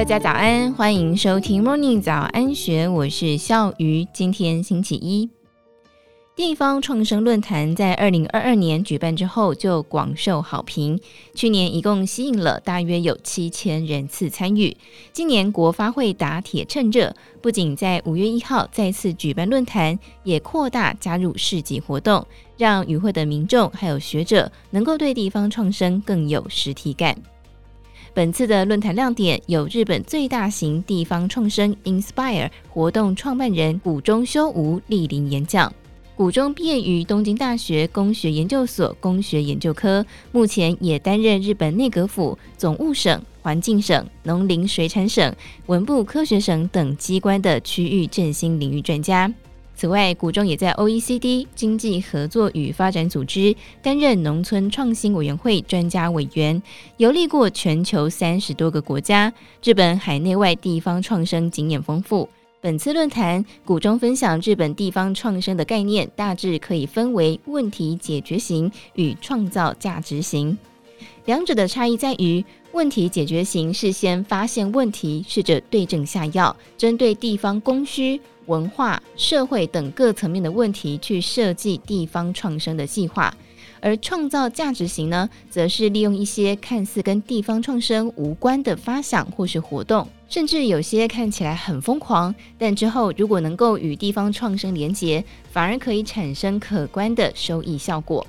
大家早安，欢迎收听 Morning 早安学，我是笑鱼。今天星期一，地方创生论坛在二零二二年举办之后就广受好评，去年一共吸引了大约有七千人次参与。今年国发会打铁趁热，不仅在五月一号再次举办论坛，也扩大加入市集活动，让与会的民众还有学者能够对地方创生更有实体感。本次的论坛亮点有日本最大型地方创生 Inspire 活动创办人谷中修吾莅临演讲。谷中毕业于东京大学工学研究所工学研究科，目前也担任日本内阁府总务省、环境省、农林水产省、文部科学省等机关的区域振兴领域专家。此外，谷中也在 OECD 经济合作与发展组织担任农村创新委员会专家委员，游历过全球三十多个国家，日本海内外地方创生经验丰富。本次论坛，谷中分享日本地方创生的概念，大致可以分为问题解决型与创造价值型。两者的差异在于，问题解决型是先发现问题，试着对症下药，针对地方供需。文化、社会等各层面的问题去设计地方创生的计划，而创造价值型呢，则是利用一些看似跟地方创生无关的发想或是活动，甚至有些看起来很疯狂，但之后如果能够与地方创生连结，反而可以产生可观的收益效果。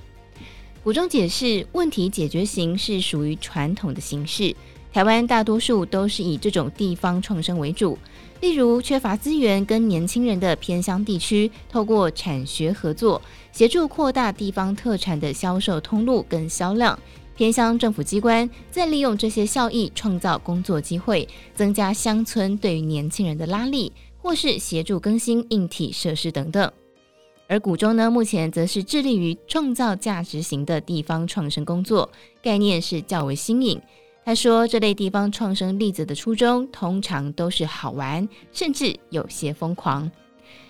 古中解释，问题解决型是属于传统的形式，台湾大多数都是以这种地方创生为主。例如，缺乏资源跟年轻人的偏乡地区，透过产学合作，协助扩大地方特产的销售通路跟销量。偏乡政府机关再利用这些效益，创造工作机会，增加乡村对于年轻人的拉力，或是协助更新硬体设施等等。而谷中呢，目前则是致力于创造价值型的地方创生工作，概念是较为新颖。他说：“这类地方创生例子的初衷，通常都是好玩，甚至有些疯狂。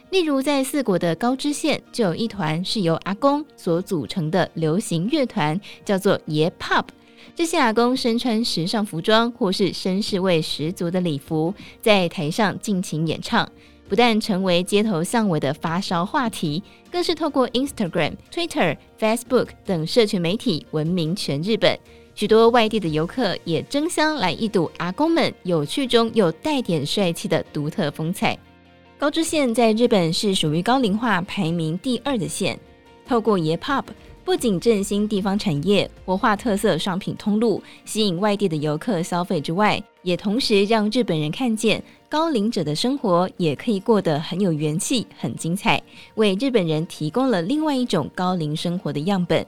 例如，在四国的高知县，就有一团是由阿公所组成的流行乐团，叫做爷 Pop。这些阿公身穿时尚服装，或是绅士味十足的礼服，在台上尽情演唱，不但成为街头巷尾的发烧话题，更是透过 Instagram、Twitter、Facebook 等社群媒体闻名全日本。”许多外地的游客也争相来一睹阿公们有趣中又带点帅气的独特风采。高知县在日本是属于高龄化排名第二的县。透过爷 Pop，不仅振兴地方产业、活化特色商品通路、吸引外地的游客消费之外，也同时让日本人看见高龄者的生活也可以过得很有元气、很精彩，为日本人提供了另外一种高龄生活的样本。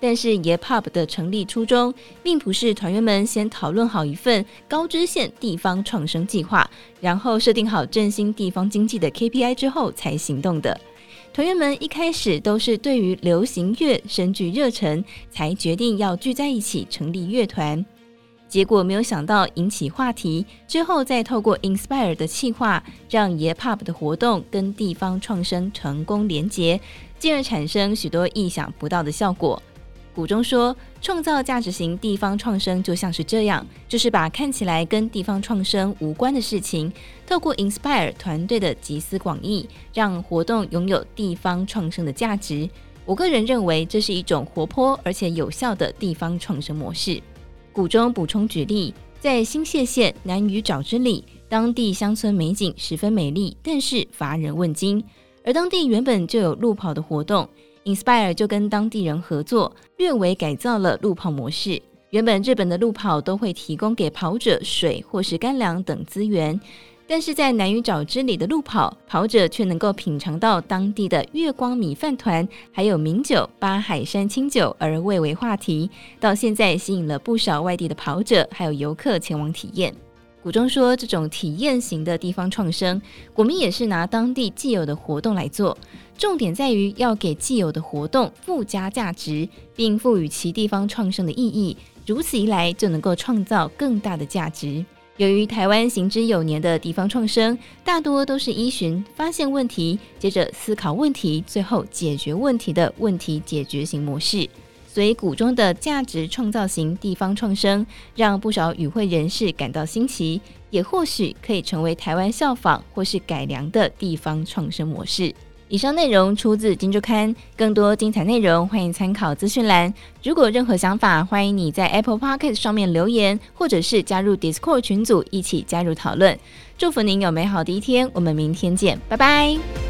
但是爷 Pop 的成立初衷，并不是团员们先讨论好一份高知县地方创生计划，然后设定好振兴地方经济的 KPI 之后才行动的。团员们一开始都是对于流行乐深具热忱，才决定要聚在一起成立乐团。结果没有想到引起话题，之后再透过 Inspire 的企划，让爷 Pop 的活动跟地方创生成功连结，进而产生许多意想不到的效果。谷中说，创造价值型地方创生就像是这样，就是把看起来跟地方创生无关的事情，透过 Inspire 团队的集思广益，让活动拥有地方创生的价值。我个人认为，这是一种活泼而且有效的地方创生模式。谷中补充举例，在新泻县南屿沼之里，当地乡村美景十分美丽，但是乏人问津，而当地原本就有路跑的活动。Inspire 就跟当地人合作，略微改造了路跑模式。原本日本的路跑都会提供给跑者水或是干粮等资源，但是在南屿沼之里的路跑，跑者却能够品尝到当地的月光米饭团，还有名酒八海山清酒，而蔚为话题。到现在吸引了不少外地的跑者还有游客前往体验。谷中说，这种体验型的地方创生，我们也是拿当地既有的活动来做，重点在于要给既有的活动附加价值，并赋予其地方创生的意义。如此一来，就能够创造更大的价值。由于台湾行之有年的地方创生，大多都是依循发现问题，接着思考问题，最后解决问题的问题解决型模式。所鼓中的价值创造型地方创生，让不少与会人士感到新奇，也或许可以成为台湾效仿或是改良的地方创生模式。以上内容出自《金周刊》，更多精彩内容欢迎参考资讯栏。如果任何想法，欢迎你在 Apple Podcast 上面留言，或者是加入 Discord 群组一起加入讨论。祝福您有美好的一天，我们明天见，拜拜。